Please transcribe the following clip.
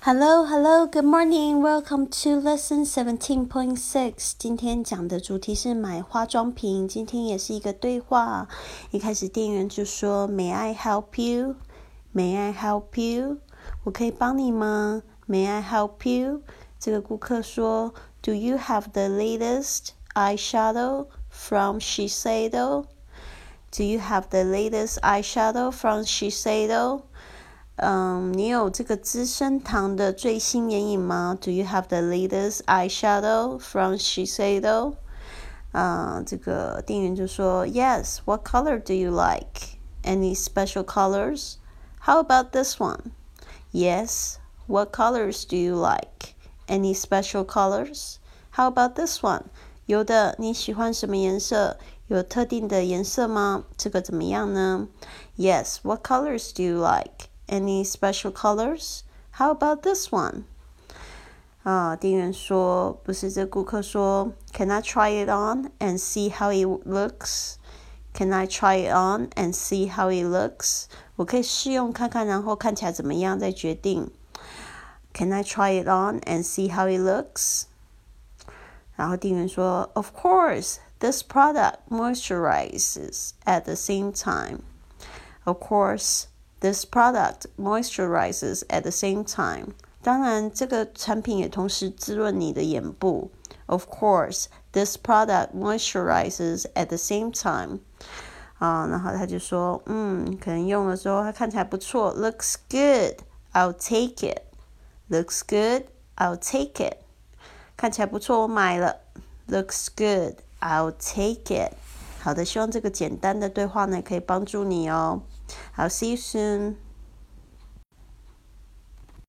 Hello, hello, good morning. Welcome to lesson seventeen point six. 今天讲的主题是买化妆品。今天也是一个对话。一开始店员就说：“May I help you? May I help you? 我可以帮你吗？May I help you?” 这个顾客说：“Do you have the latest eyeshadow from Shiseido? Do you have the latest eyeshadow from Shiseido?” 嗯，你有这个资生堂的最新眼影吗？Do you have the latest eyeshadow from Shiseido？啊，这个店员就说，Yes. What color do you like? Any special colors? How about this one? Yes. What colors do you like? Any special colors? How about this one? 有的，你喜欢什么颜色？有特定的颜色吗？这个怎么样呢？Yes. What colors do you like? Any special colors? How about this one? 啊，店员说，不是这顾客说，Can I try it on and see how it looks? Can I try it on and see how it looks? 我可以试用看看，然后看起来怎么样再决定。Can I try it on and see how it looks? 然后店员说，Of course, this product moisturizes at the same time. Of course. This product moisturizes at the same time. 当然，这个产品也同时滋润你的眼部。Of course, this product moisturizes at the same time. 啊，然后他就说，嗯，可能用的时候它看起来不错，looks good, I'll take it. Looks good, I'll take it. 看起来不错，我买了。Looks good, I'll take it. 好的，希望这个简单的对话呢可以帮助你哦。好 see you soon.